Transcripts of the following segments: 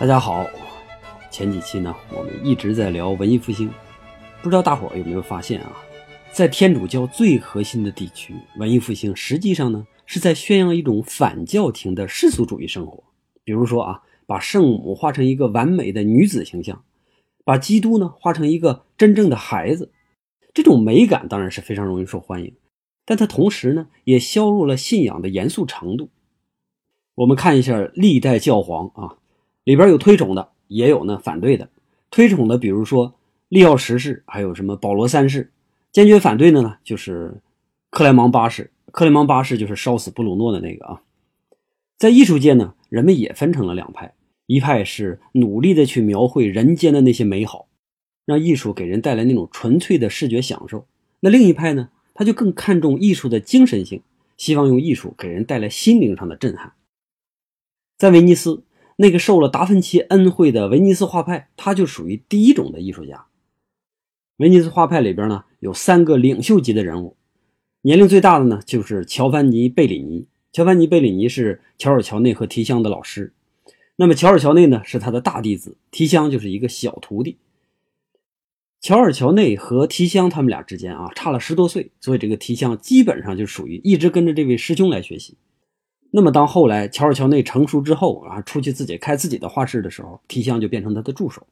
大家好，前几期呢，我们一直在聊文艺复兴，不知道大伙儿有没有发现啊，在天主教最核心的地区，文艺复兴实际上呢是在宣扬一种反教廷的世俗主义生活。比如说啊，把圣母画成一个完美的女子形象，把基督呢画成一个真正的孩子，这种美感当然是非常容易受欢迎，但它同时呢也削弱了信仰的严肃程度。我们看一下历代教皇啊。里边有推崇的，也有呢反对的。推崇的，比如说利奥十世，还有什么保罗三世；坚决反对的呢，就是克莱芒八世。克莱芒八世就是烧死布鲁诺的那个啊。在艺术界呢，人们也分成了两派：一派是努力的去描绘人间的那些美好，让艺术给人带来那种纯粹的视觉享受；那另一派呢，他就更看重艺术的精神性，希望用艺术给人带来心灵上的震撼。在威尼斯。那个受了达芬奇恩惠的威尼斯画派，他就属于第一种的艺术家。威尼斯画派里边呢，有三个领袖级的人物，年龄最大的呢就是乔凡尼·贝里尼。乔凡尼·贝里尼是乔尔乔内和提香的老师，那么乔尔乔内呢是他的大弟子，提香就是一个小徒弟。乔尔乔内和提香他们俩之间啊差了十多岁，所以这个提香基本上就属于一直跟着这位师兄来学习。那么，当后来乔尔乔内成熟之后啊，出去自己开自己的画室的时候，提香就变成他的助手。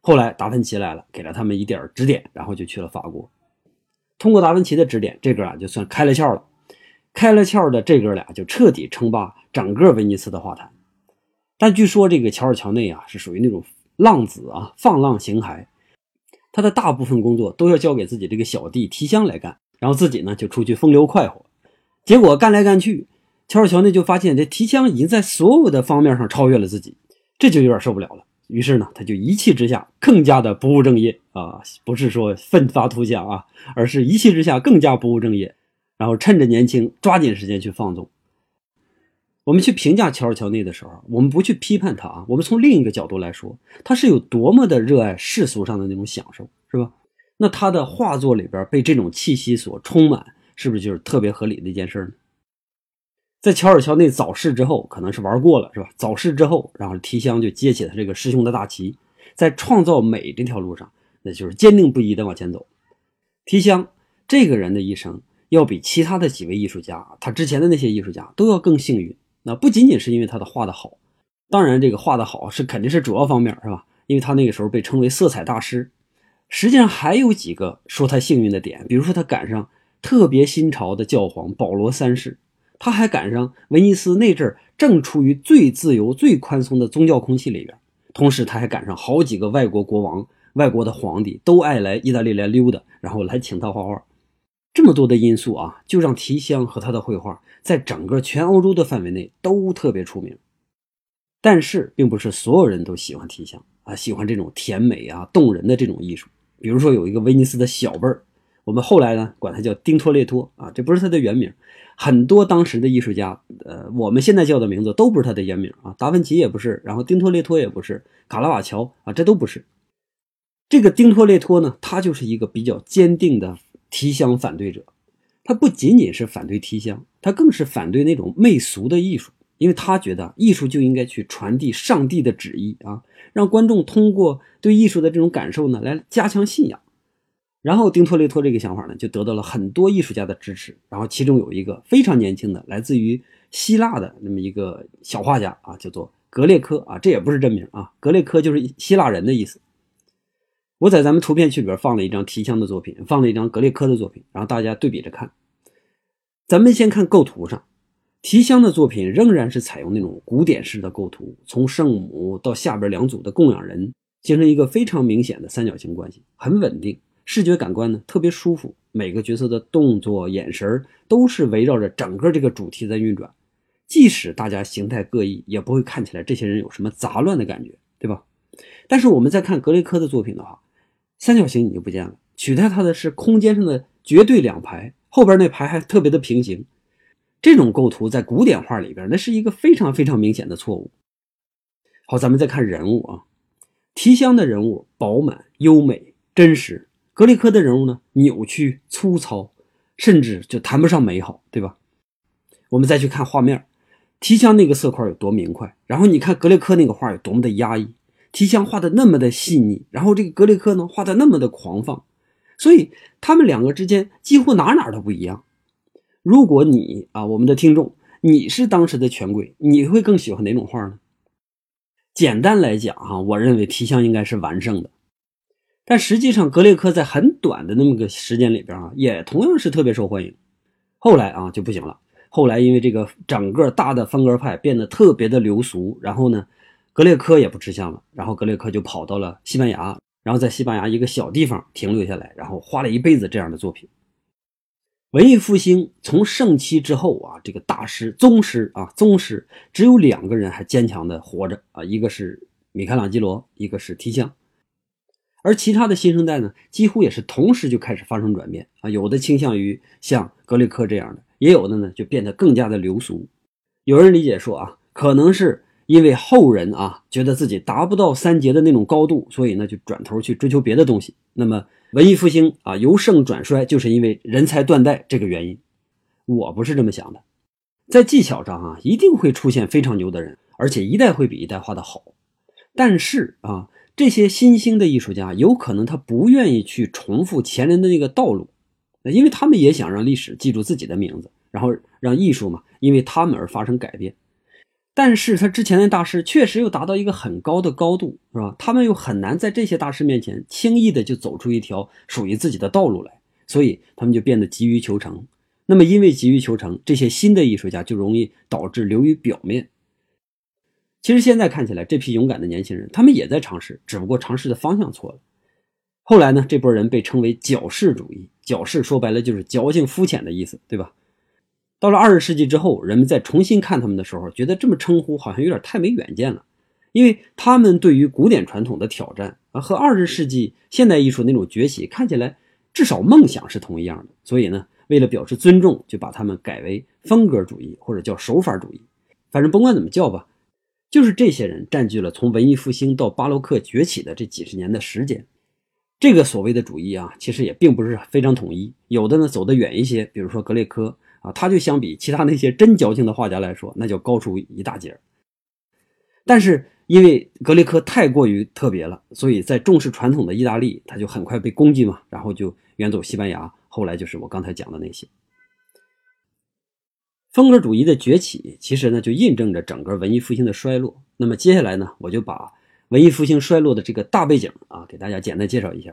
后来达芬奇来了，给了他们一点指点，然后就去了法国。通过达芬奇的指点，这哥俩就算开了窍了。开了窍的这哥俩就彻底称霸整个威尼斯的画坛。但据说这个乔尔乔内啊，是属于那种浪子啊，放浪形骸。他的大部分工作都要交给自己这个小弟提香来干，然后自己呢就出去风流快活。结果干来干去。乔尔乔内就发现这提香已经在所有的方面上超越了自己，这就有点受不了了。于是呢，他就一气之下更加的不务正业啊，不是说奋发图强啊，而是一气之下更加不务正业，然后趁着年轻抓紧时间去放纵。我们去评价乔尔乔内的时候，我们不去批判他啊，我们从另一个角度来说，他是有多么的热爱世俗上的那种享受，是吧？那他的画作里边被这种气息所充满，是不是就是特别合理的一件事呢？在乔尔乔内早逝之后，可能是玩过了，是吧？早逝之后，然后提香就接起他这个师兄的大旗，在创造美这条路上，那就是坚定不移的往前走。提香这个人的一生，要比其他的几位艺术家，他之前的那些艺术家都要更幸运。那不仅仅是因为他的画的好，当然这个画的好是肯定是主要方面，是吧？因为他那个时候被称为色彩大师。实际上还有几个说他幸运的点，比如说他赶上特别新潮的教皇保罗三世。他还赶上威尼斯那阵儿正处于最自由、最宽松的宗教空气里边，同时他还赶上好几个外国国王、外国的皇帝都爱来意大利来溜达，然后来请他画画。这么多的因素啊，就让提香和他的绘画在整个全欧洲的范围内都特别出名。但是，并不是所有人都喜欢提香啊，喜欢这种甜美啊、动人的这种艺术。比如说，有一个威尼斯的小辈儿，我们后来呢管他叫丁托列托啊，这不是他的原名。很多当时的艺术家，呃，我们现在叫的名字都不是他的原名啊，达芬奇也不是，然后丁托列托也不是，卡拉瓦乔啊，这都不是。这个丁托列托呢，他就是一个比较坚定的提香反对者。他不仅仅是反对提香，他更是反对那种媚俗的艺术，因为他觉得艺术就应该去传递上帝的旨意啊，让观众通过对艺术的这种感受呢，来加强信仰。然后丁托雷托这个想法呢，就得到了很多艺术家的支持。然后其中有一个非常年轻的，来自于希腊的那么一个小画家啊，叫做格列科啊，这也不是真名啊，格列科就是希腊人的意思。我在咱们图片区里边放了一张提香的作品，放了一张格列科的作品，然后大家对比着看。咱们先看构图上，提香的作品仍然是采用那种古典式的构图，从圣母到下边两组的供养人，形成一个非常明显的三角形关系，很稳定。视觉感官呢特别舒服，每个角色的动作、眼神都是围绕着整个这个主题在运转。即使大家形态各异，也不会看起来这些人有什么杂乱的感觉，对吧？但是我们再看格雷科的作品的话，三角形你就不见了，取代它的是空间上的绝对两排，后边那排还特别的平行。这种构图在古典画里边，那是一个非常非常明显的错误。好，咱们再看人物啊，提香的人物饱满、优美、真实。格里科的人物呢，扭曲、粗糙，甚至就谈不上美好，对吧？我们再去看画面，提香那个色块有多明快，然后你看格列科那个画有多么的压抑。提香画的那么的细腻，然后这个格列科呢画的那么的狂放，所以他们两个之间几乎哪哪都不一样。如果你啊，我们的听众，你是当时的权贵，你会更喜欢哪种画呢？简单来讲哈，我认为提香应该是完胜的，但实际上格列科在很短的那么个时间里边啊，也同样是特别受欢迎。后来啊就不行了，后来因为这个整个大的风格派变得特别的流俗，然后呢。格列科也不吃香了，然后格列科就跑到了西班牙，然后在西班牙一个小地方停留下来，然后花了一辈子这样的作品。文艺复兴从盛期之后啊，这个大师宗师啊宗师只有两个人还坚强的活着啊，一个是米开朗基罗，一个是提香，而其他的新生代呢，几乎也是同时就开始发生转变啊，有的倾向于像格雷科这样的，也有的呢就变得更加的流俗。有人理解说啊，可能是。因为后人啊觉得自己达不到三杰的那种高度，所以呢就转头去追求别的东西。那么文艺复兴啊由盛转衰，就是因为人才断代这个原因。我不是这么想的，在技巧上啊一定会出现非常牛的人，而且一代会比一代画的好。但是啊这些新兴的艺术家有可能他不愿意去重复前人的那个道路，因为他们也想让历史记住自己的名字，然后让艺术嘛因为他们而发生改变。但是他之前的大师确实又达到一个很高的高度，是吧？他们又很难在这些大师面前轻易的就走出一条属于自己的道路来，所以他们就变得急于求成。那么，因为急于求成，这些新的艺术家就容易导致流于表面。其实现在看起来，这批勇敢的年轻人，他们也在尝试，只不过尝试的方向错了。后来呢，这波人被称为矫饰主义。矫饰说白了就是矫情、肤浅的意思，对吧？到了二十世纪之后，人们再重新看他们的时候，觉得这么称呼好像有点太没远见了，因为他们对于古典传统的挑战啊，和二十世纪现代艺术那种崛起看起来至少梦想是同一样的。所以呢，为了表示尊重，就把他们改为风格主义或者叫手法主义，反正甭管怎么叫吧，就是这些人占据了从文艺复兴到巴洛克崛起的这几十年的时间。这个所谓的主义啊，其实也并不是非常统一，有的呢走得远一些，比如说格列科。啊，他就相比其他那些真矫情的画家来说，那就高出一大截但是因为格列科太过于特别了，所以在重视传统的意大利，他就很快被攻击嘛，然后就远走西班牙。后来就是我刚才讲的那些风格主义的崛起，其实呢就印证着整个文艺复兴的衰落。那么接下来呢，我就把文艺复兴衰落的这个大背景啊，给大家简单介绍一下。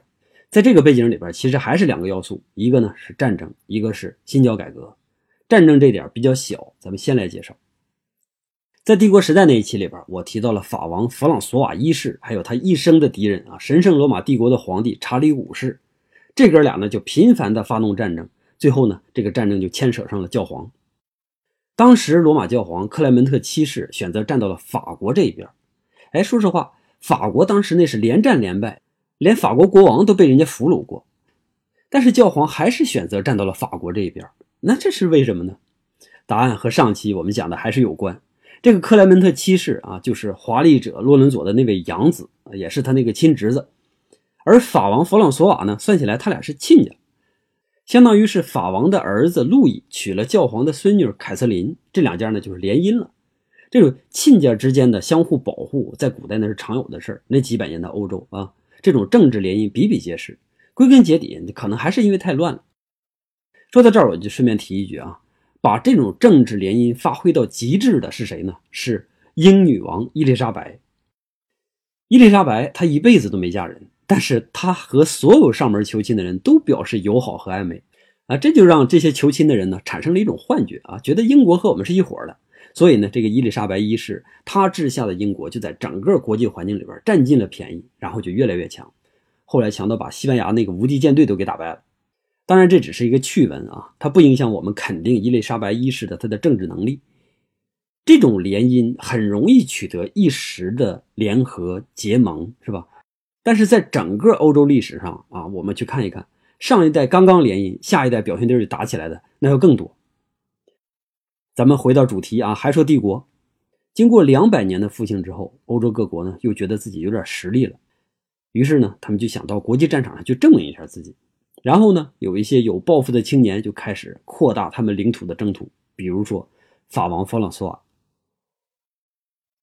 在这个背景里边，其实还是两个要素，一个呢是战争，一个是新教改革。战争这点比较小，咱们先来介绍。在帝国时代那一期里边，我提到了法王弗朗索瓦一世，还有他一生的敌人啊，神圣罗马帝国的皇帝查理五世。这哥俩呢就频繁的发动战争，最后呢这个战争就牵扯上了教皇。当时罗马教皇克莱门特七世选择站到了法国这一边。哎，说实话，法国当时那是连战连败，连法国国王都被人家俘虏过，但是教皇还是选择站到了法国这一边。那这是为什么呢？答案和上期我们讲的还是有关。这个克莱门特七世啊，就是华丽者洛伦佐的那位养子，也是他那个亲侄子。而法王弗朗索瓦呢，算起来他俩是亲家，相当于是法王的儿子路易娶了教皇的孙女凯瑟琳，这两家呢就是联姻了。这种亲家之间的相互保护，在古代那是常有的事儿。那几百年的欧洲啊，这种政治联姻比比皆是。归根结底，可能还是因为太乱了。说到这儿，我就顺便提一句啊，把这种政治联姻发挥到极致的是谁呢？是英女王伊丽莎白。伊丽莎白她一辈子都没嫁人，但是他和所有上门求亲的人都表示友好和暧昧啊，这就让这些求亲的人呢产生了一种幻觉啊，觉得英国和我们是一伙的。所以呢，这个伊丽莎白一世她治下的英国就在整个国际环境里边占尽了便宜，然后就越来越强，后来强到把西班牙那个无敌舰队都给打败了。当然，这只是一个趣闻啊，它不影响我们肯定伊丽莎白一世的她的政治能力。这种联姻很容易取得一时的联合结盟，是吧？但是在整个欧洲历史上啊，我们去看一看，上一代刚刚联姻，下一代表兄弟就打起来的那要更多。咱们回到主题啊，还说帝国，经过两百年的复兴之后，欧洲各国呢又觉得自己有点实力了，于是呢，他们就想到国际战场上去证明一下自己。然后呢，有一些有抱负的青年就开始扩大他们领土的征途，比如说法王弗朗索瓦。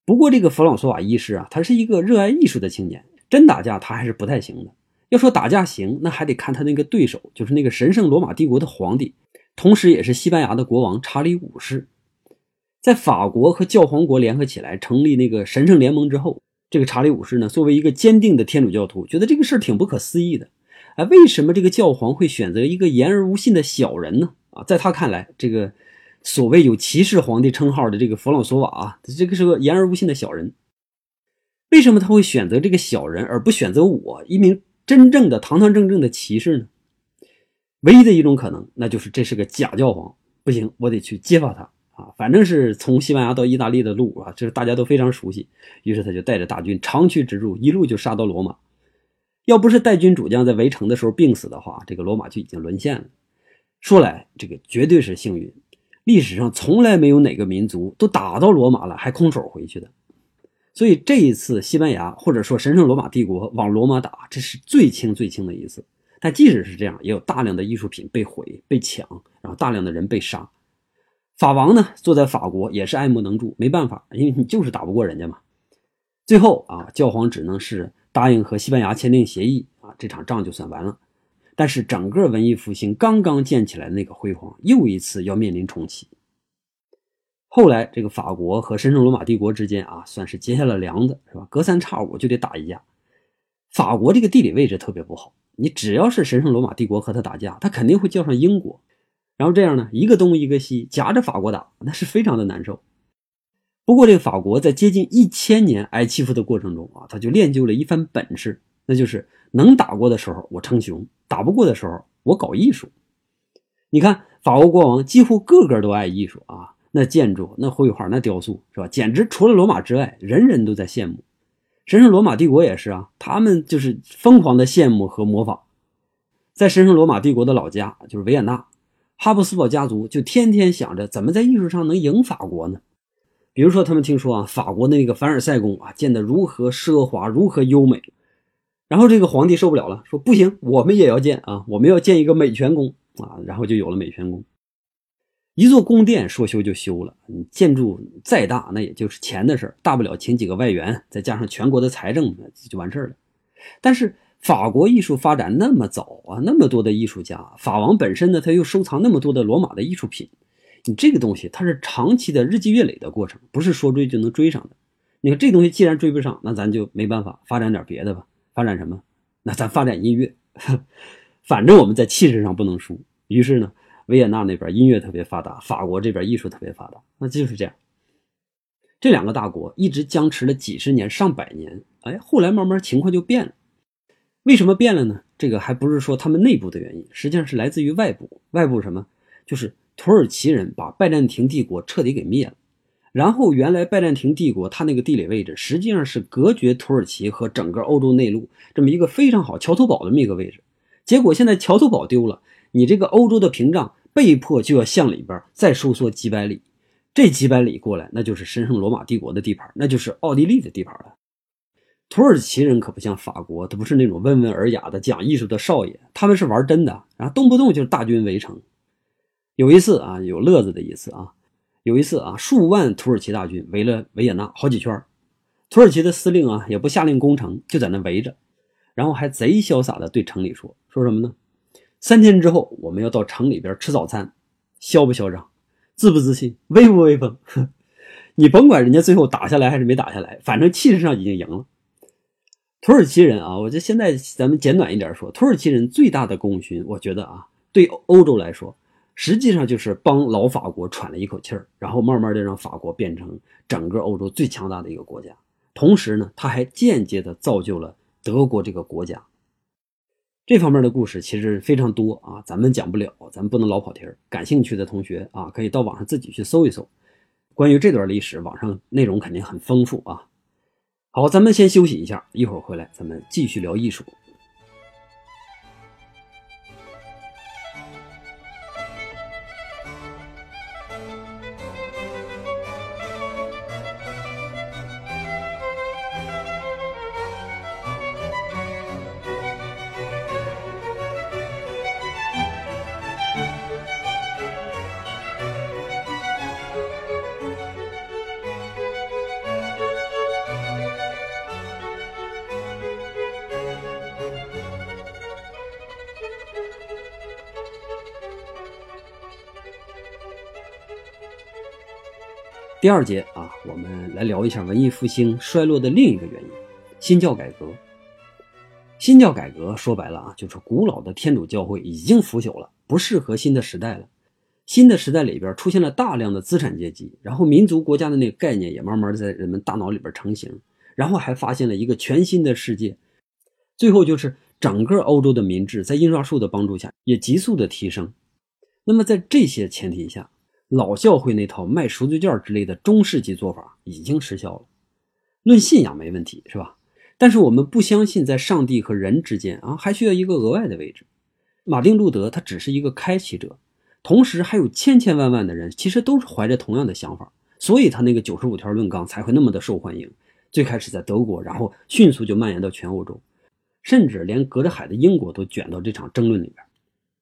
不过这个弗朗索瓦一世啊，他是一个热爱艺术的青年，真打架他还是不太行的。要说打架行，那还得看他那个对手，就是那个神圣罗马帝国的皇帝，同时也是西班牙的国王查理五世。在法国和教皇国联合起来成立那个神圣联盟之后，这个查理五世呢，作为一个坚定的天主教徒，觉得这个事儿挺不可思议的。哎，为什么这个教皇会选择一个言而无信的小人呢？啊，在他看来，这个。所谓有骑士皇帝称号的这个弗朗索瓦啊，这个是个言而无信的小人。为什么他会选择这个小人而不选择我一名真正的堂堂正正的骑士呢？唯一的一种可能，那就是这是个假教皇。不行，我得去揭发他啊！反正是从西班牙到意大利的路啊，这是大家都非常熟悉。于是他就带着大军长驱直入，一路就杀到罗马。要不是带军主将在围城的时候病死的话，这个罗马就已经沦陷了。说来这个绝对是幸运。历史上从来没有哪个民族都打到罗马了还空手回去的，所以这一次西班牙或者说神圣罗马帝国往罗马打，这是最轻最轻的一次。但即使是这样，也有大量的艺术品被毁、被抢，然后大量的人被杀。法王呢，坐在法国也是爱莫能助，没办法，因为你就是打不过人家嘛。最后啊，教皇只能是答应和西班牙签订协议啊，这场仗就算完了。但是整个文艺复兴刚刚建起来的那个辉煌，又一次要面临重启。后来这个法国和神圣罗马帝国之间啊，算是结下了梁子，是吧？隔三差五就得打一架。法国这个地理位置特别不好，你只要是神圣罗马帝国和他打架，他肯定会叫上英国，然后这样呢，一个东一个西，夹着法国打，那是非常的难受。不过这个法国在接近一千年挨欺负的过程中啊，他就练就了一番本事，那就是能打过的时候我称雄。打不过的时候，我搞艺术。你看，法国国王几乎个个都爱艺术啊，那建筑、那绘画、那雕塑，是吧？简直除了罗马之外，人人都在羡慕。神圣罗马帝国也是啊，他们就是疯狂的羡慕和模仿。在神圣罗马帝国的老家，就是维也纳，哈布斯堡家族就天天想着怎么在艺术上能赢法国呢？比如说，他们听说啊，法国那个凡尔赛宫啊，建得如何奢华，如何优美。然后这个皇帝受不了了，说不行，我们也要建啊，我们要建一个美泉宫啊，然后就有了美泉宫。一座宫殿说修就修了，你建筑再大，那也就是钱的事儿，大不了请几个外援，再加上全国的财政，就完事儿了。但是法国艺术发展那么早啊，那么多的艺术家，法王本身呢，他又收藏那么多的罗马的艺术品，你这个东西它是长期的日积月累的过程，不是说追就能追上的。你看这东西既然追不上，那咱就没办法发展点别的吧。发展什么？那咱发展音乐，反正我们在气势上不能输。于是呢，维也纳那边音乐特别发达，法国这边艺术特别发达，那就是这样。这两个大国一直僵持了几十年、上百年，哎，后来慢慢情况就变了。为什么变了呢？这个还不是说他们内部的原因，实际上是来自于外部。外部什么？就是土耳其人把拜占庭帝国彻底给灭了。然后，原来拜占庭帝国它那个地理位置实际上是隔绝土耳其和整个欧洲内陆这么一个非常好桥头堡的这么一个位置。结果现在桥头堡丢了，你这个欧洲的屏障被迫就要向里边再收缩几百里。这几百里过来，那就是神圣罗马帝国的地盘，那就是奥地利的地盘了。土耳其人可不像法国，他不是那种温文尔雅的讲艺术的少爷，他们是玩真的，然后动不动就是大军围城。有一次啊，有乐子的一次啊。有一次啊，数万土耳其大军围了维也纳好几圈，土耳其的司令啊也不下令攻城，就在那围着，然后还贼潇洒的对城里说说什么呢？三天之后我们要到城里边吃早餐，嚣不嚣张？自不自信？威不威风？你甭管人家最后打下来还是没打下来，反正气势上已经赢了。土耳其人啊，我这现在咱们简短一点说，土耳其人最大的功勋，我觉得啊，对欧洲来说。实际上就是帮老法国喘了一口气儿，然后慢慢的让法国变成整个欧洲最强大的一个国家。同时呢，他还间接的造就了德国这个国家。这方面的故事其实非常多啊，咱们讲不了，咱们不能老跑题儿。感兴趣的同学啊，可以到网上自己去搜一搜，关于这段历史，网上内容肯定很丰富啊。好，咱们先休息一下，一会儿回来咱们继续聊艺术。第二节啊，我们来聊一下文艺复兴衰落的另一个原因——新教改革。新教改革说白了啊，就是古老的天主教会已经腐朽了，不适合新的时代了。新的时代里边出现了大量的资产阶级，然后民族国家的那个概念也慢慢的在人们大脑里边成型，然后还发现了一个全新的世界。最后就是整个欧洲的民智在印刷术的帮助下也急速的提升。那么在这些前提下，老教会那套卖赎罪券之类的中世纪做法已经失效了。论信仰没问题，是吧？但是我们不相信在上帝和人之间啊，还需要一个额外的位置。马丁路德他只是一个开启者，同时还有千千万万的人其实都是怀着同样的想法，所以他那个九十五条论纲才会那么的受欢迎。最开始在德国，然后迅速就蔓延到全欧洲，甚至连隔着海的英国都卷到这场争论里边。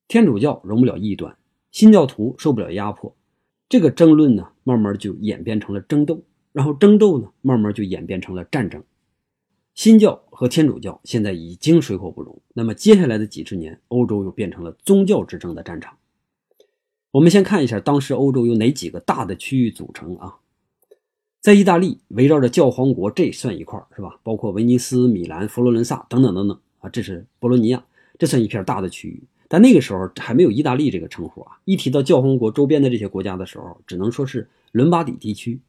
天主教容不了异端，新教徒受不了压迫。这个争论呢，慢慢就演变成了争斗，然后争斗呢，慢慢就演变成了战争。新教和天主教现在已经水火不容，那么接下来的几十年，欧洲又变成了宗教之争的战场。我们先看一下当时欧洲有哪几个大的区域组成啊？在意大利，围绕着教皇国这算一块是吧？包括威尼斯、米兰、佛罗伦萨等等等等啊，这是波罗尼亚，这算一片大的区域。但那个时候还没有意大利这个称呼啊！一提到教皇国周边的这些国家的时候，只能说是伦巴底地区。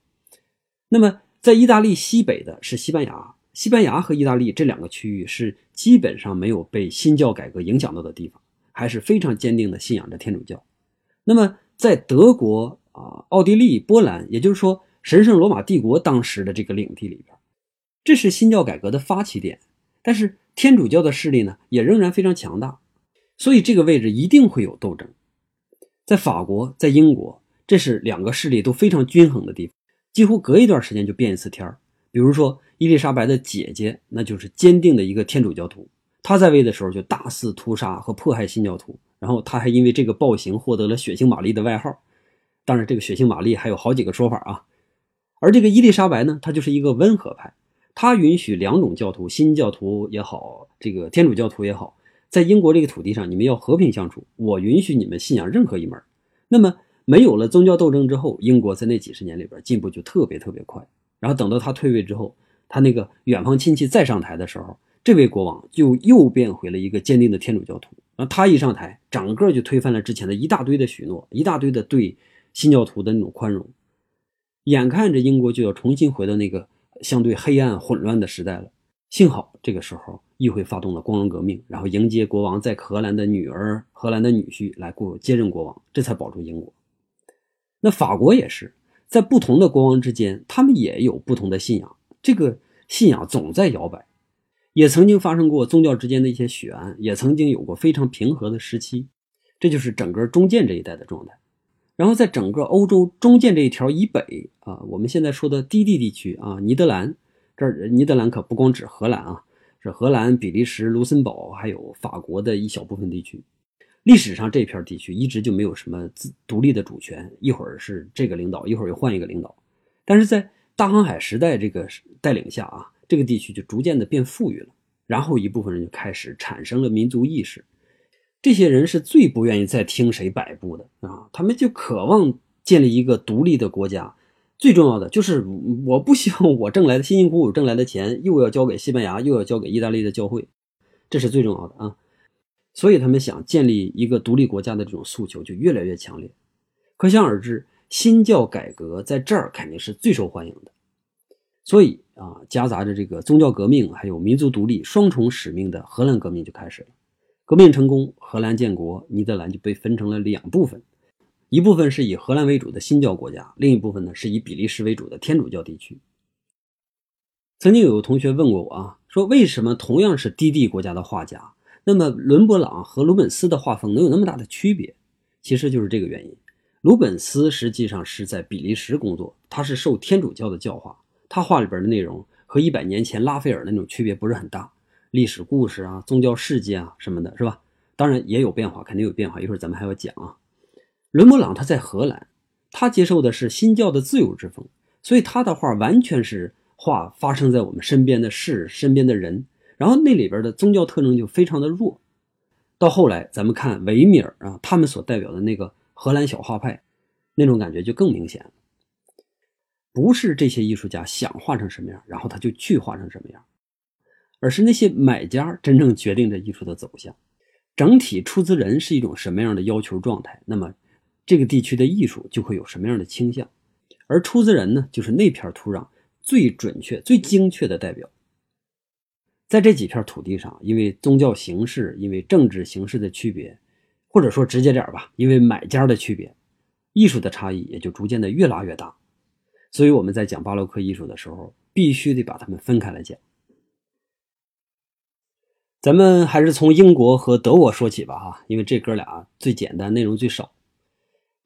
那么，在意大利西北的是西班牙，西班牙和意大利这两个区域是基本上没有被新教改革影响到的地方，还是非常坚定的信仰着天主教。那么，在德国啊、奥地利、波兰，也就是说神圣罗马帝国当时的这个领地里边，这是新教改革的发起点。但是天主教的势力呢，也仍然非常强大。所以这个位置一定会有斗争，在法国，在英国，这是两个势力都非常均衡的地方，几乎隔一段时间就变一次天。比如说伊丽莎白的姐姐，那就是坚定的一个天主教徒，她在位的时候就大肆屠杀和迫害新教徒，然后她还因为这个暴行获得了“血腥玛丽”的外号。当然，这个“血腥玛丽”还有好几个说法啊。而这个伊丽莎白呢，她就是一个温和派，她允许两种教徒，新教徒也好，这个天主教徒也好。在英国这个土地上，你们要和平相处。我允许你们信仰任何一门。那么，没有了宗教斗争之后，英国在那几十年里边进步就特别特别快。然后等到他退位之后，他那个远方亲戚再上台的时候，这位国王就又变回了一个坚定的天主教徒。然后他一上台，整个就推翻了之前的一大堆的许诺，一大堆的对新教徒的那种宽容。眼看着英国就要重新回到那个相对黑暗混乱的时代了。幸好这个时候。议会发动了光荣革命，然后迎接国王在荷兰的女儿、荷兰的女婿来过接任国王，这才保住英国。那法国也是在不同的国王之间，他们也有不同的信仰，这个信仰总在摇摆，也曾经发生过宗教之间的一些血案，也曾经有过非常平和的时期，这就是整个中建这一带的状态。然后在整个欧洲中建这一条以北啊，我们现在说的低地地区啊，尼德兰这儿，尼德兰可不光指荷兰啊。荷兰、比利时、卢森堡，还有法国的一小部分地区。历史上这片地区一直就没有什么自独立的主权，一会儿是这个领导，一会儿又换一个领导。但是在大航海时代这个带领下啊，这个地区就逐渐的变富裕了。然后一部分人就开始产生了民族意识，这些人是最不愿意再听谁摆布的啊，他们就渴望建立一个独立的国家。最重要的就是，我不希望我挣来的辛辛苦苦挣来的钱又要交给西班牙，又要交给意大利的教会，这是最重要的啊！所以他们想建立一个独立国家的这种诉求就越来越强烈。可想而知，新教改革在这儿肯定是最受欢迎的。所以啊，夹杂着这个宗教革命还有民族独立双重使命的荷兰革命就开始了。革命成功，荷兰建国，尼德兰就被分成了两部分。一部分是以荷兰为主的新教国家，另一部分呢是以比利时为主的天主教地区。曾经有个同学问过我啊，说为什么同样是低地国家的画家，那么伦勃朗和鲁本斯的画风能有那么大的区别？其实就是这个原因。鲁本斯实际上是在比利时工作，他是受天主教的教化，他画里边的内容和一百年前拉斐尔那种区别不是很大，历史故事啊、宗教事件啊什么的，是吧？当然也有变化，肯定有变化，一会儿咱们还要讲啊。伦勃朗他在荷兰，他接受的是新教的自由之风，所以他的画完全是画发生在我们身边的事、身边的人，然后那里边的宗教特征就非常的弱。到后来咱们看维米尔啊，他们所代表的那个荷兰小画派，那种感觉就更明显了。不是这些艺术家想画成什么样，然后他就去画成什么样，而是那些买家真正决定着艺术的走向。整体出资人是一种什么样的要求状态，那么这个地区的艺术就会有什么样的倾向。而出资人呢，就是那片土壤最准确、最精确的代表。在这几片土地上，因为宗教形式、因为政治形式的区别，或者说直接点吧，因为买家的区别，艺术的差异也就逐渐的越拉越大。所以我们在讲巴洛克艺术的时候，必须得把它们分开来讲。咱们还是从英国和德国说起吧，哈，因为这哥俩最简单，内容最少。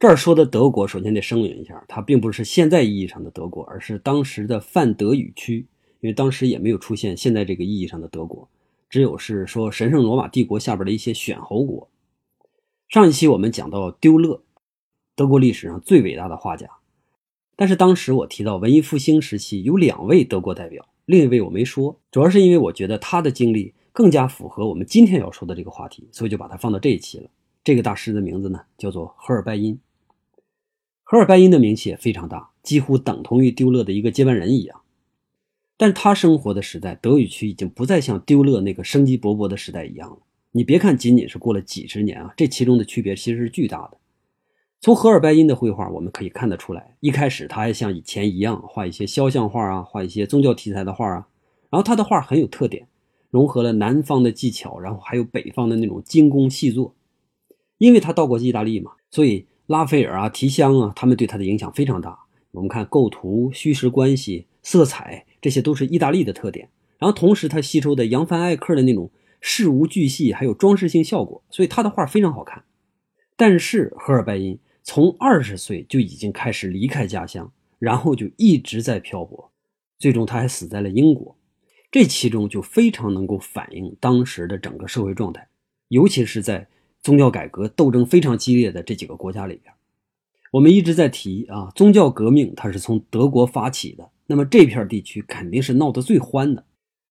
这儿说的德国，首先得声明一下，它并不是现在意义上的德国，而是当时的泛德语区。因为当时也没有出现现在这个意义上的德国，只有是说神圣罗马帝国下边的一些选侯国。上一期我们讲到丢勒，德国历史上最伟大的画家。但是当时我提到文艺复兴时期有两位德国代表，另一位我没说，主要是因为我觉得他的经历更加符合我们今天要说的这个话题，所以就把它放到这一期了。这个大师的名字呢叫做荷尔拜因。荷尔拜因的名气也非常大，几乎等同于丢勒的一个接班人一样。但他生活的时代，德语区已经不再像丢勒那个生机勃勃的时代一样了。你别看仅仅是过了几十年啊，这其中的区别其实是巨大的。从荷尔拜因的绘画我们可以看得出来，一开始他还像以前一样画一些肖像画啊，画一些宗教题材的画啊。然后他的画很有特点，融合了南方的技巧，然后还有北方的那种精工细作。因为他到过意大利嘛，所以。拉斐尔啊，提香啊，他们对他的影响非常大。我们看构图、虚实关系、色彩，这些都是意大利的特点。然后同时，他吸收的扬帆艾克的那种事无巨细，还有装饰性效果，所以他的画非常好看。但是赫尔拜因从二十岁就已经开始离开家乡，然后就一直在漂泊，最终他还死在了英国。这其中就非常能够反映当时的整个社会状态，尤其是在。宗教改革斗争非常激烈的这几个国家里边，我们一直在提啊，宗教革命它是从德国发起的，那么这片地区肯定是闹得最欢的。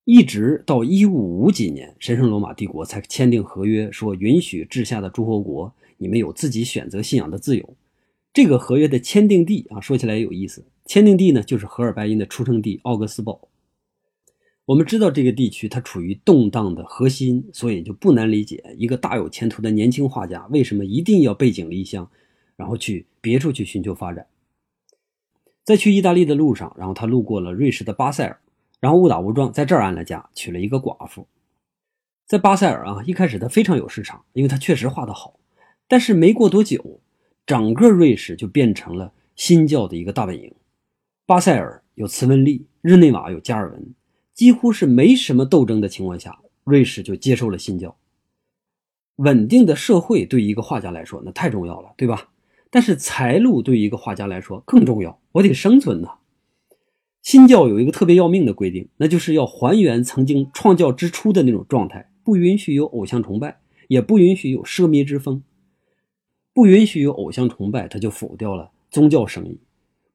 一直到一五五几年，神圣罗马帝国才签订合约，说允许治下的诸侯国你们有自己选择信仰的自由。这个合约的签订地啊，说起来也有意思，签订地呢就是荷尔拜因的出生地奥格斯堡。我们知道这个地区它处于动荡的核心，所以就不难理解一个大有前途的年轻画家为什么一定要背井离乡，然后去别处去寻求发展。在去意大利的路上，然后他路过了瑞士的巴塞尔，然后误打误撞在这儿安了家，娶了一个寡妇。在巴塞尔啊，一开始他非常有市场，因为他确实画得好。但是没过多久，整个瑞士就变成了新教的一个大本营。巴塞尔有茨文利，日内瓦有加尔文。几乎是没什么斗争的情况下，瑞士就接受了新教。稳定的社会对一个画家来说，那太重要了，对吧？但是财路对一个画家来说更重要，我得生存呐。新教有一个特别要命的规定，那就是要还原曾经创教之初的那种状态，不允许有偶像崇拜，也不允许有奢靡之风。不允许有偶像崇拜，他就否掉了宗教生意；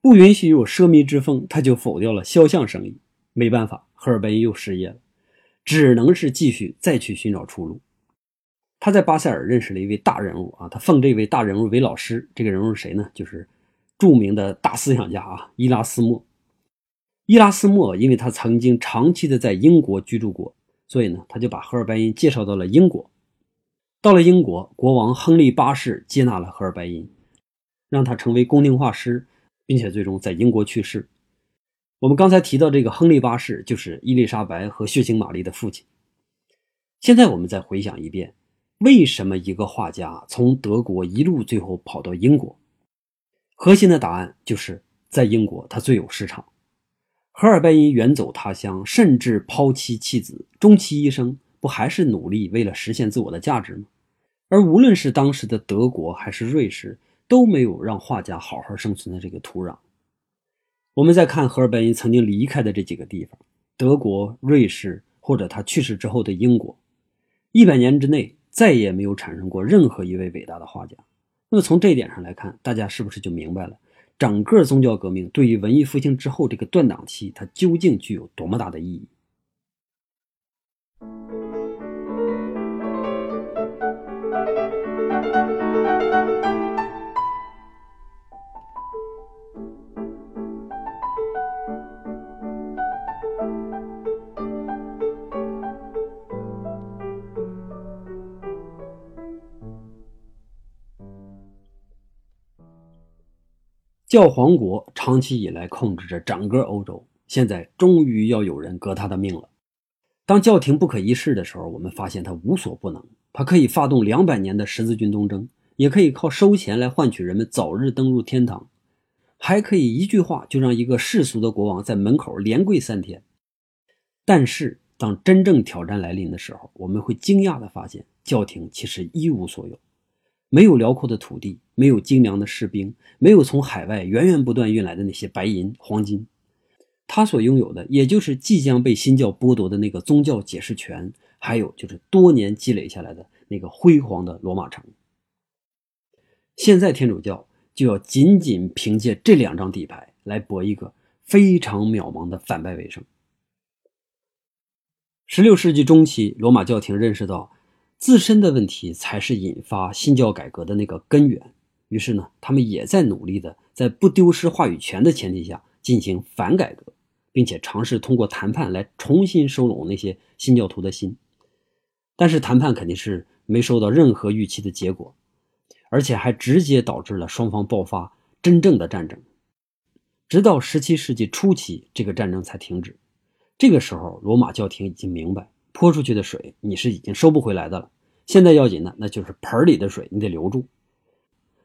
不允许有奢靡之风，他就否掉了肖像生意。没办法。赫尔拜因又失业了，只能是继续再去寻找出路。他在巴塞尔认识了一位大人物啊，他奉这位大人物为老师。这个人物是谁呢？就是著名的大思想家啊，伊拉斯莫。伊拉斯莫因为他曾经长期的在英国居住过，所以呢，他就把赫尔拜因介绍到了英国。到了英国，国王亨利八世接纳了赫尔拜因，让他成为宫廷画师，并且最终在英国去世。我们刚才提到这个亨利八世，就是伊丽莎白和血腥玛丽的父亲。现在我们再回想一遍，为什么一个画家从德国一路最后跑到英国？核心的答案就是在英国他最有市场。荷尔拜因远走他乡，甚至抛妻弃子，终其一生不还是努力为了实现自我的价值吗？而无论是当时的德国还是瑞士，都没有让画家好好生存的这个土壤。我们再看荷尔拜因曾经离开的这几个地方：德国、瑞士，或者他去世之后的英国。一百年之内再也没有产生过任何一位伟大的画家。那么从这一点上来看，大家是不是就明白了，整个宗教革命对于文艺复兴之后这个断档期，它究竟具有多么大的意义？教皇国长期以来控制着整个欧洲，现在终于要有人革他的命了。当教廷不可一世的时候，我们发现他无所不能。他可以发动两百年的十字军东征，也可以靠收钱来换取人们早日登入天堂，还可以一句话就让一个世俗的国王在门口连跪三天。但是，当真正挑战来临的时候，我们会惊讶地发现，教廷其实一无所有，没有辽阔的土地，没有精良的士兵，没有从海外源源不断运来的那些白银、黄金，他所拥有的，也就是即将被新教剥夺的那个宗教解释权。还有就是多年积累下来的那个辉煌的罗马城，现在天主教就要仅仅凭借这两张底牌来搏一个非常渺茫的反败为胜。十六世纪中期，罗马教廷认识到自身的问题才是引发新教改革的那个根源，于是呢，他们也在努力的在不丢失话语权的前提下进行反改革，并且尝试通过谈判来重新收拢那些新教徒的心。但是谈判肯定是没收到任何预期的结果，而且还直接导致了双方爆发真正的战争。直到十七世纪初期，这个战争才停止。这个时候，罗马教廷已经明白，泼出去的水你是已经收不回来的了。现在要紧的那就是盆里的水，你得留住。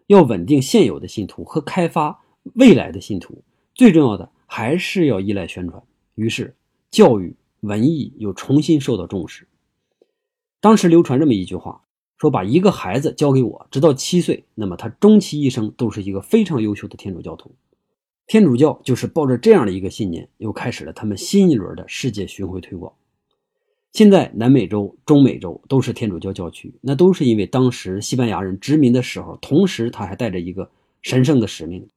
要稳定现有的信徒和开发未来的信徒，最重要的还是要依赖宣传。于是，教育、文艺又重新受到重视。当时流传这么一句话，说把一个孩子交给我，直到七岁，那么他终其一生都是一个非常优秀的天主教徒。天主教就是抱着这样的一个信念，又开始了他们新一轮的世界巡回推广。现在南美洲、中美洲都是天主教教区，那都是因为当时西班牙人殖民的时候，同时他还带着一个神圣的使命，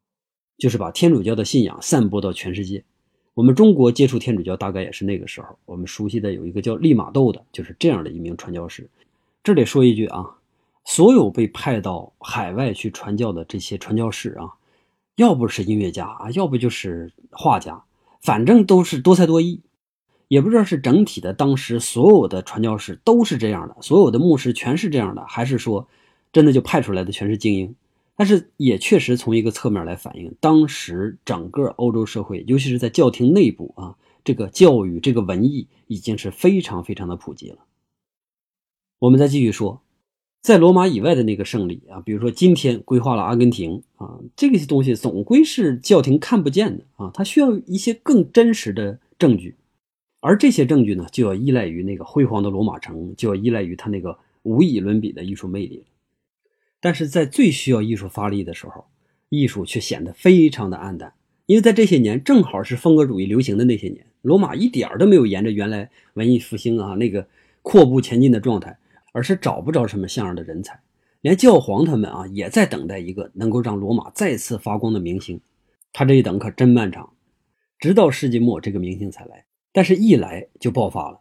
就是把天主教的信仰散播到全世界。我们中国接触天主教大概也是那个时候。我们熟悉的有一个叫利玛窦的，就是这样的一名传教士。这里说一句啊，所有被派到海外去传教的这些传教士啊，要不是音乐家啊，要不就是画家，反正都是多才多艺。也不知道是整体的当时所有的传教士都是这样的，所有的牧师全是这样的，还是说真的就派出来的全是精英？但是也确实从一个侧面来反映，当时整个欧洲社会，尤其是在教廷内部啊，这个教育、这个文艺已经是非常非常的普及了。我们再继续说，在罗马以外的那个胜利啊，比如说今天规划了阿根廷啊，这些东西总归是教廷看不见的啊，它需要一些更真实的证据，而这些证据呢，就要依赖于那个辉煌的罗马城，就要依赖于它那个无以伦比的艺术魅力。但是在最需要艺术发力的时候，艺术却显得非常的暗淡，因为在这些年正好是风格主义流行的那些年，罗马一点都没有沿着原来文艺复兴啊那个阔步前进的状态，而是找不着什么像样的人才，连教皇他们啊也在等待一个能够让罗马再次发光的明星，他这一等可真漫长，直到世纪末这个明星才来，但是一来就爆发了，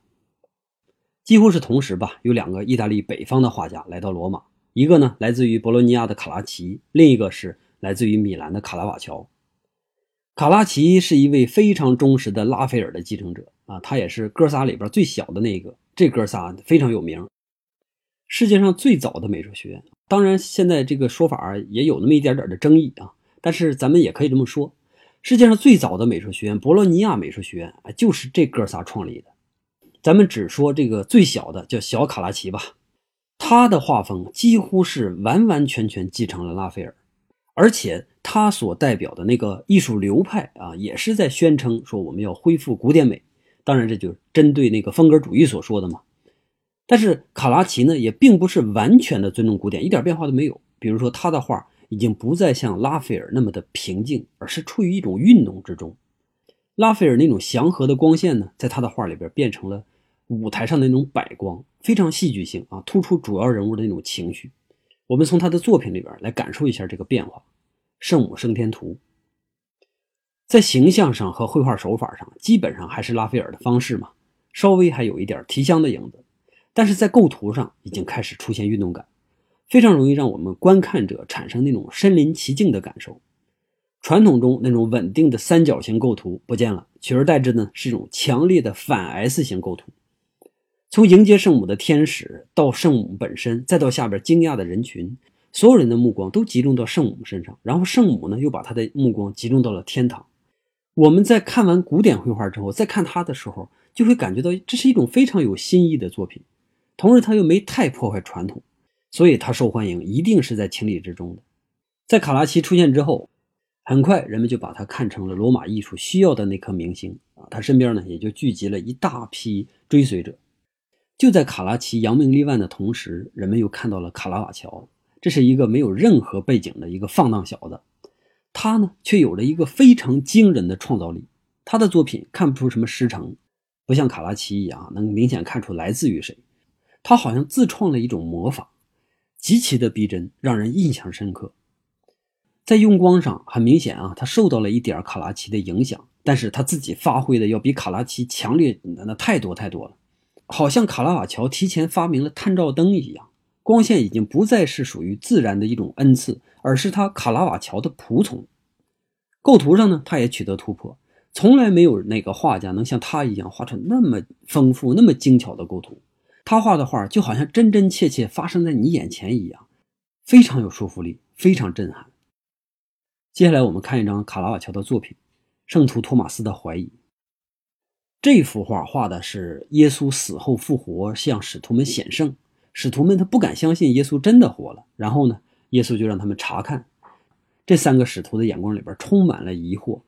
几乎是同时吧，有两个意大利北方的画家来到罗马。一个呢，来自于博洛尼亚的卡拉奇；另一个是来自于米兰的卡拉瓦乔。卡拉奇是一位非常忠实的拉斐尔的继承者啊，他也是哥仨里边最小的那个。这哥仨非常有名，世界上最早的美术学院。当然，现在这个说法也有那么一点点的争议啊，但是咱们也可以这么说：世界上最早的美术学院——博洛尼亚美术学院啊，就是这哥仨创立的。咱们只说这个最小的，叫小卡拉奇吧。他的画风几乎是完完全全继承了拉斐尔，而且他所代表的那个艺术流派啊，也是在宣称说我们要恢复古典美。当然，这就是针对那个风格主义所说的嘛。但是卡拉奇呢，也并不是完全的尊重古典，一点变化都没有。比如说，他的画已经不再像拉斐尔那么的平静，而是处于一种运动之中。拉斐尔那种祥和的光线呢，在他的画里边变成了舞台上的那种摆光。非常戏剧性啊，突出主要人物的那种情绪。我们从他的作品里边来感受一下这个变化，《圣母升天图》在形象上和绘画手法上，基本上还是拉斐尔的方式嘛，稍微还有一点提香的影子。但是在构图上已经开始出现运动感，非常容易让我们观看者产生那种身临其境的感受。传统中那种稳定的三角形构图不见了，取而代之呢是一种强烈的反 S 型构图。从迎接圣母的天使到圣母本身，再到下边惊讶的人群，所有人的目光都集中到圣母身上，然后圣母呢又把他的目光集中到了天堂。我们在看完古典绘画之后，再看他的时候，就会感觉到这是一种非常有新意的作品，同时他又没太破坏传统，所以他受欢迎一定是在情理之中的。在卡拉奇出现之后，很快人们就把他看成了罗马艺术需要的那颗明星啊，他身边呢也就聚集了一大批追随者。就在卡拉奇扬名立万的同时，人们又看到了卡拉瓦乔。这是一个没有任何背景的一个放荡小子，他呢却有着一个非常惊人的创造力。他的作品看不出什么师承，不像卡拉奇一样能明显看出来自于谁。他好像自创了一种魔法，极其的逼真，让人印象深刻。在用光上很明显啊，他受到了一点卡拉奇的影响，但是他自己发挥的要比卡拉奇强烈那太多太多了，好像卡拉瓦乔提前发明了探照灯一样。光线已经不再是属于自然的一种恩赐，而是他卡拉瓦乔的仆从。构图上呢，他也取得突破，从来没有哪个画家能像他一样画出那么丰富、那么精巧的构图。他画的画就好像真真切切发生在你眼前一样，非常有说服力，非常震撼。接下来我们看一张卡拉瓦乔的作品《圣徒托马斯的怀疑》。这幅画画的是耶稣死后复活，向使徒们显圣。使徒们他不敢相信耶稣真的活了，然后呢，耶稣就让他们查看。这三个使徒的眼光里边充满了疑惑。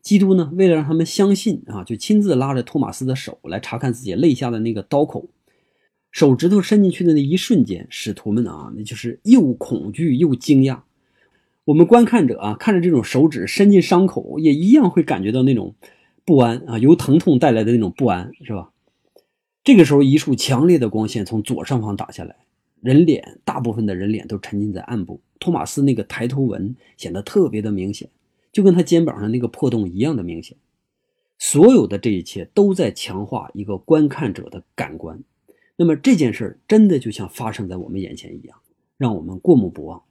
基督呢，为了让他们相信啊，就亲自拉着托马斯的手来查看自己肋下的那个刀口。手指头伸进去的那一瞬间，使徒们啊，那就是又恐惧又惊讶。我们观看者啊，看着这种手指伸进伤口，也一样会感觉到那种不安啊，由疼痛带来的那种不安，是吧？这个时候，一束强烈的光线从左上方打下来，人脸大部分的人脸都沉浸在暗部。托马斯那个抬头纹显得特别的明显，就跟他肩膀上那个破洞一样的明显。所有的这一切都在强化一个观看者的感官。那么这件事真的就像发生在我们眼前一样，让我们过目不忘。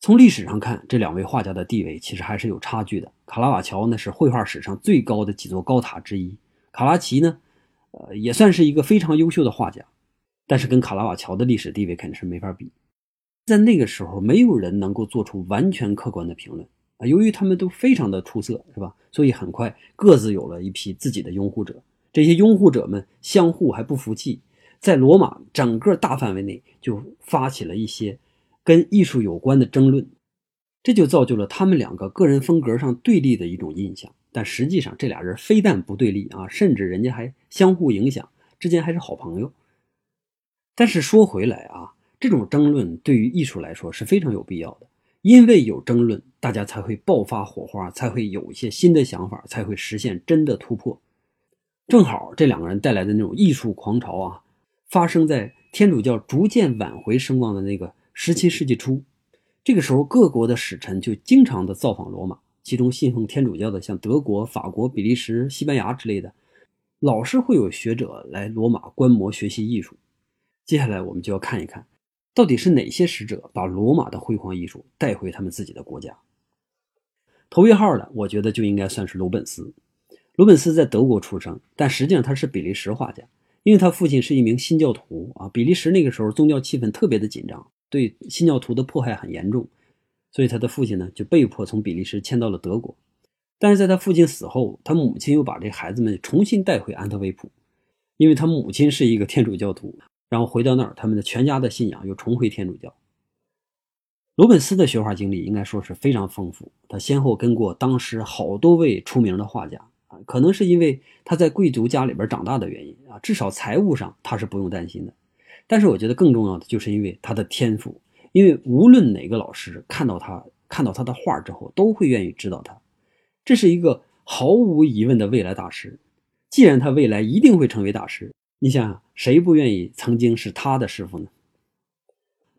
从历史上看，这两位画家的地位其实还是有差距的。卡拉瓦乔呢是绘画史上最高的几座高塔之一，卡拉奇呢？呃，也算是一个非常优秀的画家，但是跟卡拉瓦乔的历史地位肯定是没法比。在那个时候，没有人能够做出完全客观的评论啊。由于他们都非常的出色，是吧？所以很快各自有了一批自己的拥护者。这些拥护者们相互还不服气，在罗马整个大范围内就发起了一些跟艺术有关的争论，这就造就了他们两个个人风格上对立的一种印象。但实际上，这俩人非但不对立啊，甚至人家还相互影响，之间还是好朋友。但是说回来啊，这种争论对于艺术来说是非常有必要的，因为有争论，大家才会爆发火花，才会有一些新的想法，才会实现真的突破。正好这两个人带来的那种艺术狂潮啊，发生在天主教逐渐挽回声望的那个十七世纪初，这个时候各国的使臣就经常的造访罗马。其中信奉天主教的，像德国、法国、比利时、西班牙之类的，老是会有学者来罗马观摩学习艺术。接下来我们就要看一看，到底是哪些使者把罗马的辉煌艺术带回他们自己的国家。头一号的，我觉得就应该算是鲁本斯。鲁本斯在德国出生，但实际上他是比利时画家，因为他父亲是一名新教徒啊。比利时那个时候宗教气氛特别的紧张，对新教徒的迫害很严重。所以他的父亲呢，就被迫从比利时迁到了德国。但是在他父亲死后，他母亲又把这孩子们重新带回安特卫普，因为他母亲是一个天主教徒。然后回到那儿，他们的全家的信仰又重回天主教。罗本斯的学画经历应该说是非常丰富，他先后跟过当时好多位出名的画家啊，可能是因为他在贵族家里边长大的原因啊，至少财务上他是不用担心的。但是我觉得更重要的就是因为他的天赋。因为无论哪个老师看到他看到他的画之后，都会愿意指导他。这是一个毫无疑问的未来大师。既然他未来一定会成为大师，你想想，谁不愿意曾经是他的师傅呢？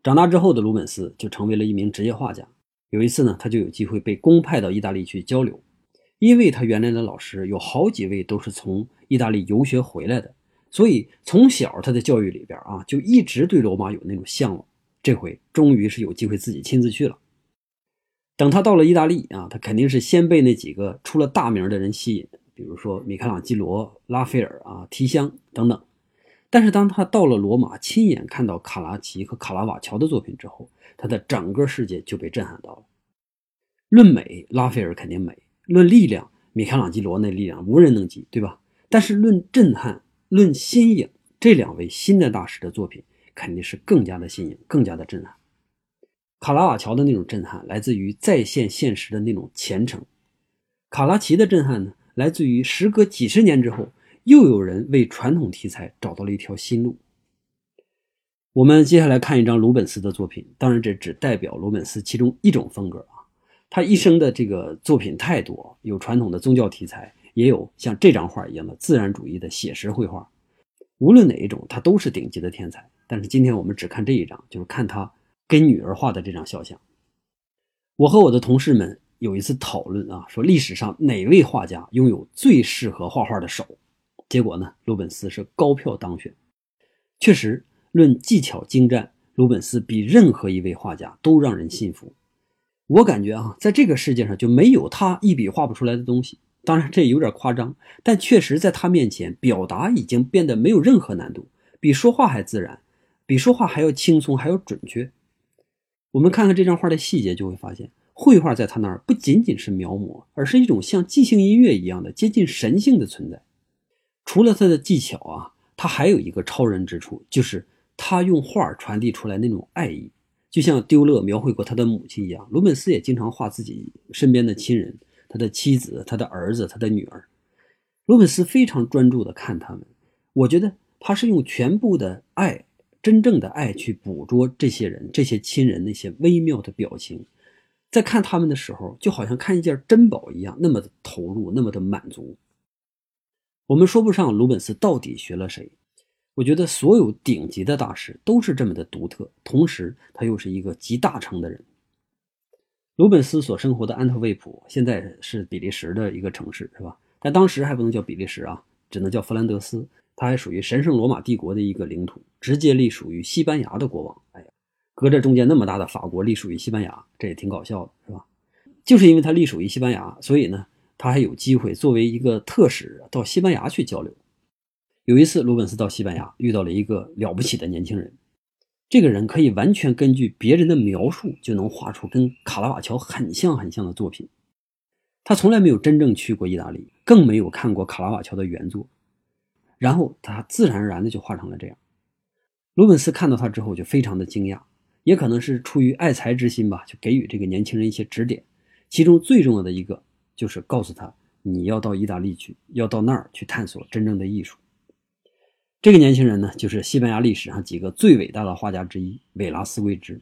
长大之后的鲁本斯就成为了一名职业画家。有一次呢，他就有机会被公派到意大利去交流，因为他原来的老师有好几位都是从意大利游学回来的，所以从小他的教育里边啊，就一直对罗马有那种向往。这回终于是有机会自己亲自去了。等他到了意大利啊，他肯定是先被那几个出了大名的人吸引，比如说米开朗基罗、拉斐尔啊、提香等等。但是当他到了罗马，亲眼看到卡拉奇和卡拉瓦乔的作品之后，他的整个世界就被震撼到了。论美，拉斐尔肯定美；论力量，米开朗基罗那力量无人能及，对吧？但是论震撼，论新颖，这两位新的大师的作品肯定是更加的新颖，更加的震撼。卡拉瓦乔的那种震撼来自于再现现实的那种虔诚，卡拉奇的震撼呢，来自于时隔几十年之后。又有人为传统题材找到了一条新路。我们接下来看一张鲁本斯的作品，当然这只代表鲁本斯其中一种风格啊。他一生的这个作品太多，有传统的宗教题材，也有像这张画一样的自然主义的写实绘画。无论哪一种，他都是顶级的天才。但是今天我们只看这一张，就是看他跟女儿画的这张肖像。我和我的同事们有一次讨论啊，说历史上哪位画家拥有最适合画画的手？结果呢，鲁本斯是高票当选。确实，论技巧精湛，鲁本斯比任何一位画家都让人信服。我感觉啊，在这个世界上就没有他一笔画不出来的东西。当然，这有点夸张，但确实在他面前，表达已经变得没有任何难度，比说话还自然，比说话还要轻松，还要准确。我们看看这张画的细节，就会发现，绘画在他那儿不仅仅是描摹，而是一种像即兴音乐一样的接近神性的存在。除了他的技巧啊，他还有一个超人之处，就是他用画传递出来那种爱意，就像丢勒描绘过他的母亲一样。鲁本斯也经常画自己身边的亲人，他的妻子、他的儿子、他的女儿。鲁本斯非常专注地看他们，我觉得他是用全部的爱，真正的爱去捕捉这些人、这些亲人那些微妙的表情，在看他们的时候，就好像看一件珍宝一样，那么的投入，那么的满足。我们说不上鲁本斯到底学了谁，我觉得所有顶级的大师都是这么的独特，同时他又是一个集大成的人。鲁本斯所生活的安特卫普现在是比利时的一个城市，是吧？但当时还不能叫比利时啊，只能叫弗兰德斯，它还属于神圣罗马帝国的一个领土，直接隶属于西班牙的国王。哎呀，隔着中间那么大的法国隶属于西班牙，这也挺搞笑的，是吧？就是因为它隶属于西班牙，所以呢。他还有机会作为一个特使到西班牙去交流。有一次，鲁本斯到西班牙遇到了一个了不起的年轻人，这个人可以完全根据别人的描述就能画出跟卡拉瓦乔很像很像的作品。他从来没有真正去过意大利，更没有看过卡拉瓦乔的原作，然后他自然而然的就画成了这样。鲁本斯看到他之后就非常的惊讶，也可能是出于爱才之心吧，就给予这个年轻人一些指点，其中最重要的一个。就是告诉他，你要到意大利去，要到那儿去探索真正的艺术。这个年轻人呢，就是西班牙历史上几个最伟大的画家之一——韦拉斯圭之。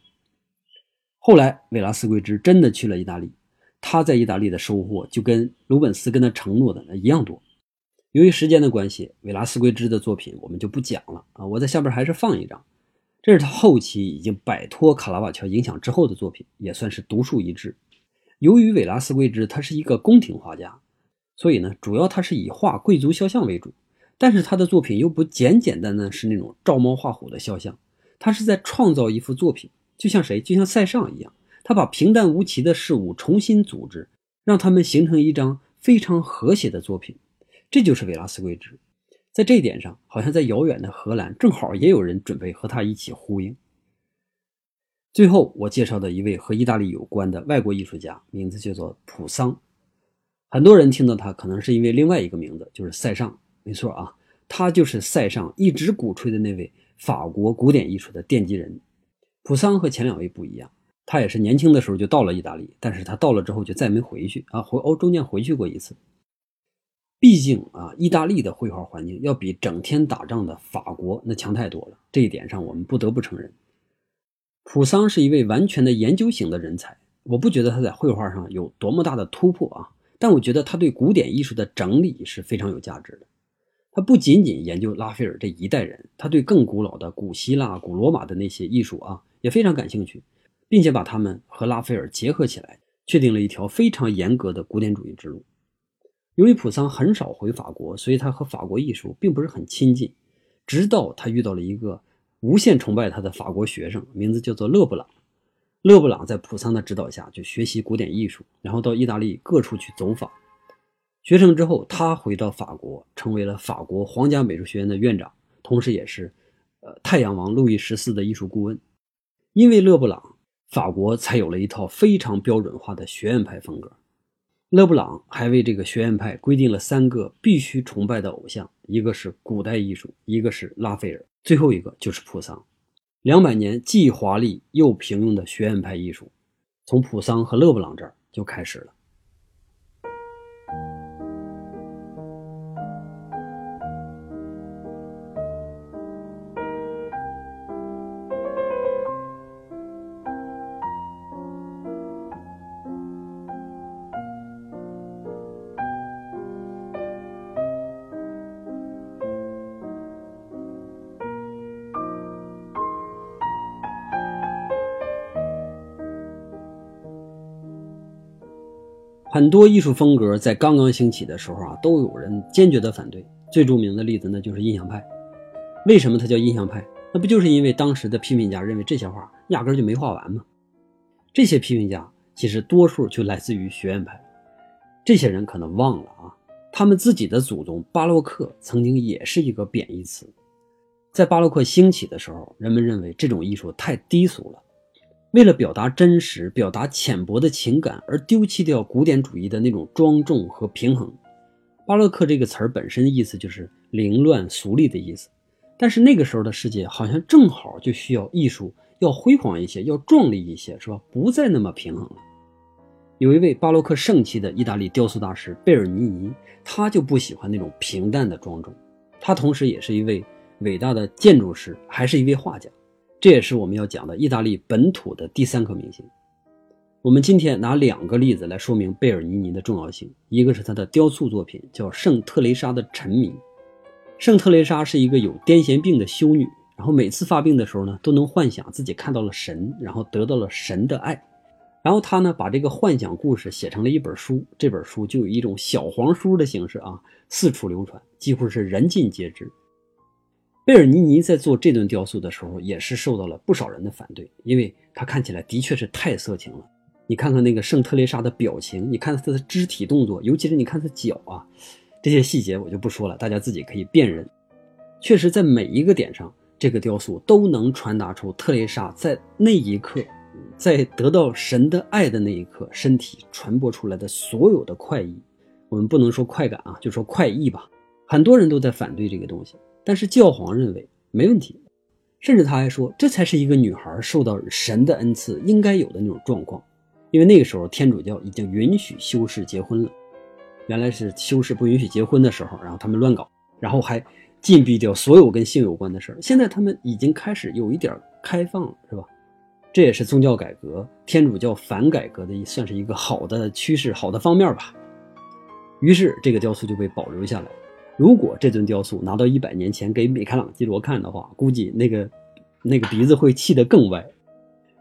后来，韦拉斯圭之真的去了意大利，他在意大利的收获就跟鲁本斯跟他承诺的那一样多。由于时间的关系，韦拉斯圭之的作品我们就不讲了啊。我在下边还是放一张，这是他后期已经摆脱卡拉瓦乔影响之后的作品，也算是独树一帜。由于韦拉斯圭之他是一个宫廷画家，所以呢，主要他是以画贵族肖像为主。但是他的作品又不简简单单是那种照猫画虎的肖像，他是在创造一幅作品，就像谁？就像塞尚一样，他把平淡无奇的事物重新组织，让他们形成一张非常和谐的作品。这就是维拉斯圭之。在这一点上，好像在遥远的荷兰，正好也有人准备和他一起呼应。最后，我介绍的一位和意大利有关的外国艺术家，名字叫做普桑。很多人听到他，可能是因为另外一个名字，就是塞尚。没错啊，他就是塞尚一直鼓吹的那位法国古典艺术的奠基人。普桑和前两位不一样，他也是年轻的时候就到了意大利，但是他到了之后就再没回去啊。回欧中间回去过一次。毕竟啊，意大利的绘画环境要比整天打仗的法国那强太多了，这一点上我们不得不承认。普桑是一位完全的研究型的人才，我不觉得他在绘画上有多么大的突破啊，但我觉得他对古典艺术的整理是非常有价值的。他不仅仅研究拉斐尔这一代人，他对更古老的古希腊、古罗马的那些艺术啊也非常感兴趣，并且把他们和拉斐尔结合起来，确定了一条非常严格的古典主义之路。由于普桑很少回法国，所以他和法国艺术并不是很亲近，直到他遇到了一个。无限崇拜他的法国学生，名字叫做勒布朗。勒布朗在普桑的指导下就学习古典艺术，然后到意大利各处去走访。学成之后，他回到法国，成为了法国皇家美术学院的院长。同时也是呃太阳王路易十四的艺术顾问。因为勒布朗，法国才有了一套非常标准化的学院派风格。勒布朗还为这个学院派规定了三个必须崇拜的偶像：一个是古代艺术，一个是拉斐尔，最后一个就是普桑。两百年既华丽又平庸的学院派艺术，从普桑和勒布朗这儿就开始了。很多艺术风格在刚刚兴起的时候啊，都有人坚决的反对。最著名的例子呢，就是印象派。为什么它叫印象派？那不就是因为当时的批评家认为这些画压根就没画完吗？这些批评家其实多数就来自于学院派。这些人可能忘了啊，他们自己的祖宗巴洛克曾经也是一个贬义词。在巴洛克兴起的时候，人们认为这种艺术太低俗了。为了表达真实、表达浅薄的情感而丢弃掉古典主义的那种庄重和平衡，巴洛克这个词儿本身的意思就是凌乱、俗丽的意思。但是那个时候的世界好像正好就需要艺术要辉煌一些，要壮丽一些，是吧？不再那么平衡了。有一位巴洛克盛期的意大利雕塑大师贝尔尼尼，他就不喜欢那种平淡的庄重。他同时也是一位伟大的建筑师，还是一位画家。这也是我们要讲的意大利本土的第三颗明星。我们今天拿两个例子来说明贝尔尼尼的重要性。一个是他的雕塑作品，叫《圣特蕾莎的臣民》。圣特蕾莎是一个有癫痫病的修女，然后每次发病的时候呢，都能幻想自己看到了神，然后得到了神的爱。然后他呢，把这个幻想故事写成了一本书，这本书就以一种小黄书的形式啊，四处流传，几乎是人尽皆知。贝尔尼尼在做这顿雕塑的时候，也是受到了不少人的反对，因为他看起来的确是太色情了。你看看那个圣特蕾莎的表情，你看她的肢体动作，尤其是你看她脚啊，这些细节我就不说了，大家自己可以辨认。确实，在每一个点上，这个雕塑都能传达出特蕾莎在那一刻，在得到神的爱的那一刻，身体传播出来的所有的快意。我们不能说快感啊，就说快意吧。很多人都在反对这个东西。但是教皇认为没问题，甚至他还说这才是一个女孩受到神的恩赐应该有的那种状况，因为那个时候天主教已经允许修士结婚了，原来是修士不允许结婚的时候，然后他们乱搞，然后还禁闭掉所有跟性有关的事儿。现在他们已经开始有一点开放了，是吧？这也是宗教改革，天主教反改革的算是一个好的趋势、好的方面吧。于是这个雕塑就被保留下来。如果这尊雕塑拿到一百年前给米开朗基罗看的话，估计那个那个鼻子会气得更歪。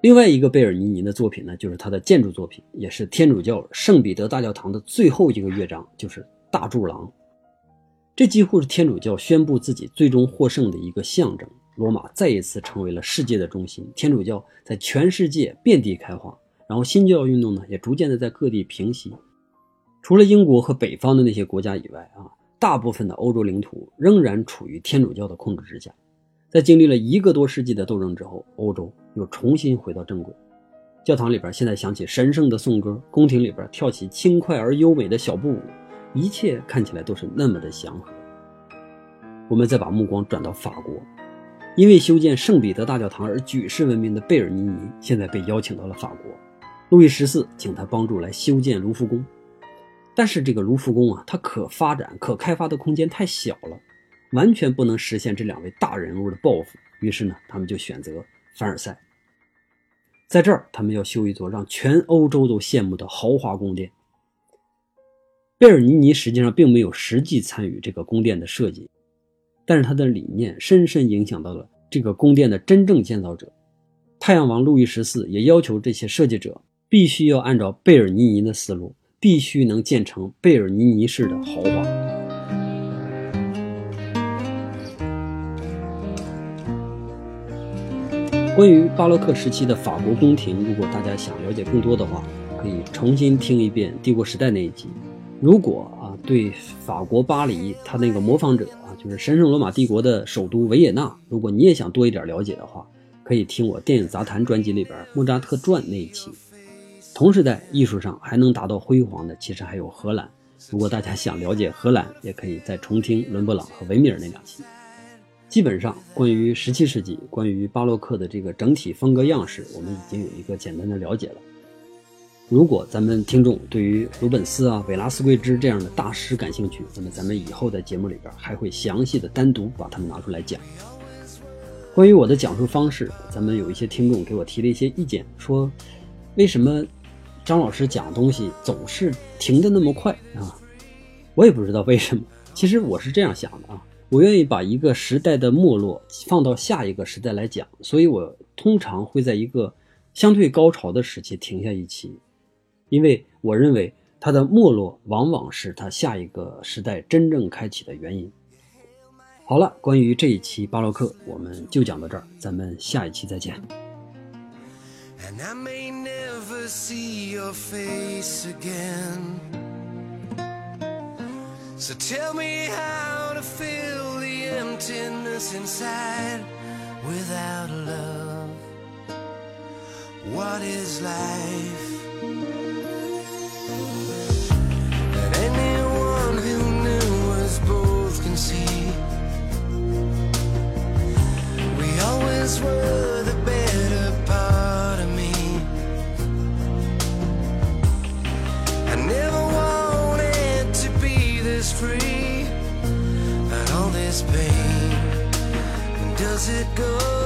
另外一个贝尔尼尼的作品呢，就是他的建筑作品，也是天主教圣彼得大教堂的最后一个乐章，就是大柱廊。这几乎是天主教宣布自己最终获胜的一个象征。罗马再一次成为了世界的中心，天主教在全世界遍地开花，然后新教运动呢也逐渐的在各地平息。除了英国和北方的那些国家以外啊。大部分的欧洲领土仍然处于天主教的控制之下，在经历了一个多世纪的斗争之后，欧洲又重新回到正轨。教堂里边现在响起神圣的颂歌，宫廷里边跳起轻快而优美的小步舞，一切看起来都是那么的祥和。我们再把目光转到法国，因为修建圣彼得大教堂而举世闻名的贝尔尼尼，现在被邀请到了法国，路易十四请他帮助来修建卢浮宫。但是这个卢浮宫啊，它可发展、可开发的空间太小了，完全不能实现这两位大人物的抱负。于是呢，他们就选择凡尔赛，在这儿他们要修一座让全欧洲都羡慕的豪华宫殿。贝尔尼尼实际上并没有实际参与这个宫殿的设计，但是他的理念深深影响到了这个宫殿的真正建造者——太阳王路易十四，也要求这些设计者必须要按照贝尔尼尼的思路。必须能建成贝尔尼尼式的豪华。关于巴洛克时期的法国宫廷，如果大家想了解更多的话，可以重新听一遍帝国时代那一集。如果啊，对法国巴黎他那个模仿者啊，就是神圣罗马帝国的首都维也纳，如果你也想多一点了解的话，可以听我电影杂谈专辑里边莫扎特传那一期。同时在艺术上还能达到辉煌的，其实还有荷兰。如果大家想了解荷兰，也可以再重听伦勃朗和维米尔那两期。基本上，关于十七世纪，关于巴洛克的这个整体风格样式，我们已经有一个简单的了解了。如果咱们听众对于鲁本斯啊、维拉斯贵兹这样的大师感兴趣，那么咱们以后的节目里边还会详细的单独把他们拿出来讲。关于我的讲述方式，咱们有一些听众给我提了一些意见，说为什么张老师讲东西总是停的那么快啊？我也不知道为什么。其实我是这样想的啊。我愿意把一个时代的没落放到下一个时代来讲，所以我通常会在一个相对高潮的时期停下一期，因为我认为它的没落往往是它下一个时代真正开启的原因。好了，关于这一期巴洛克，我们就讲到这儿，咱们下一期再见。And I may never see your face again. So tell me how to fill the emptiness inside without love. What is life? That anyone who knew us both can see. We always were. does it go?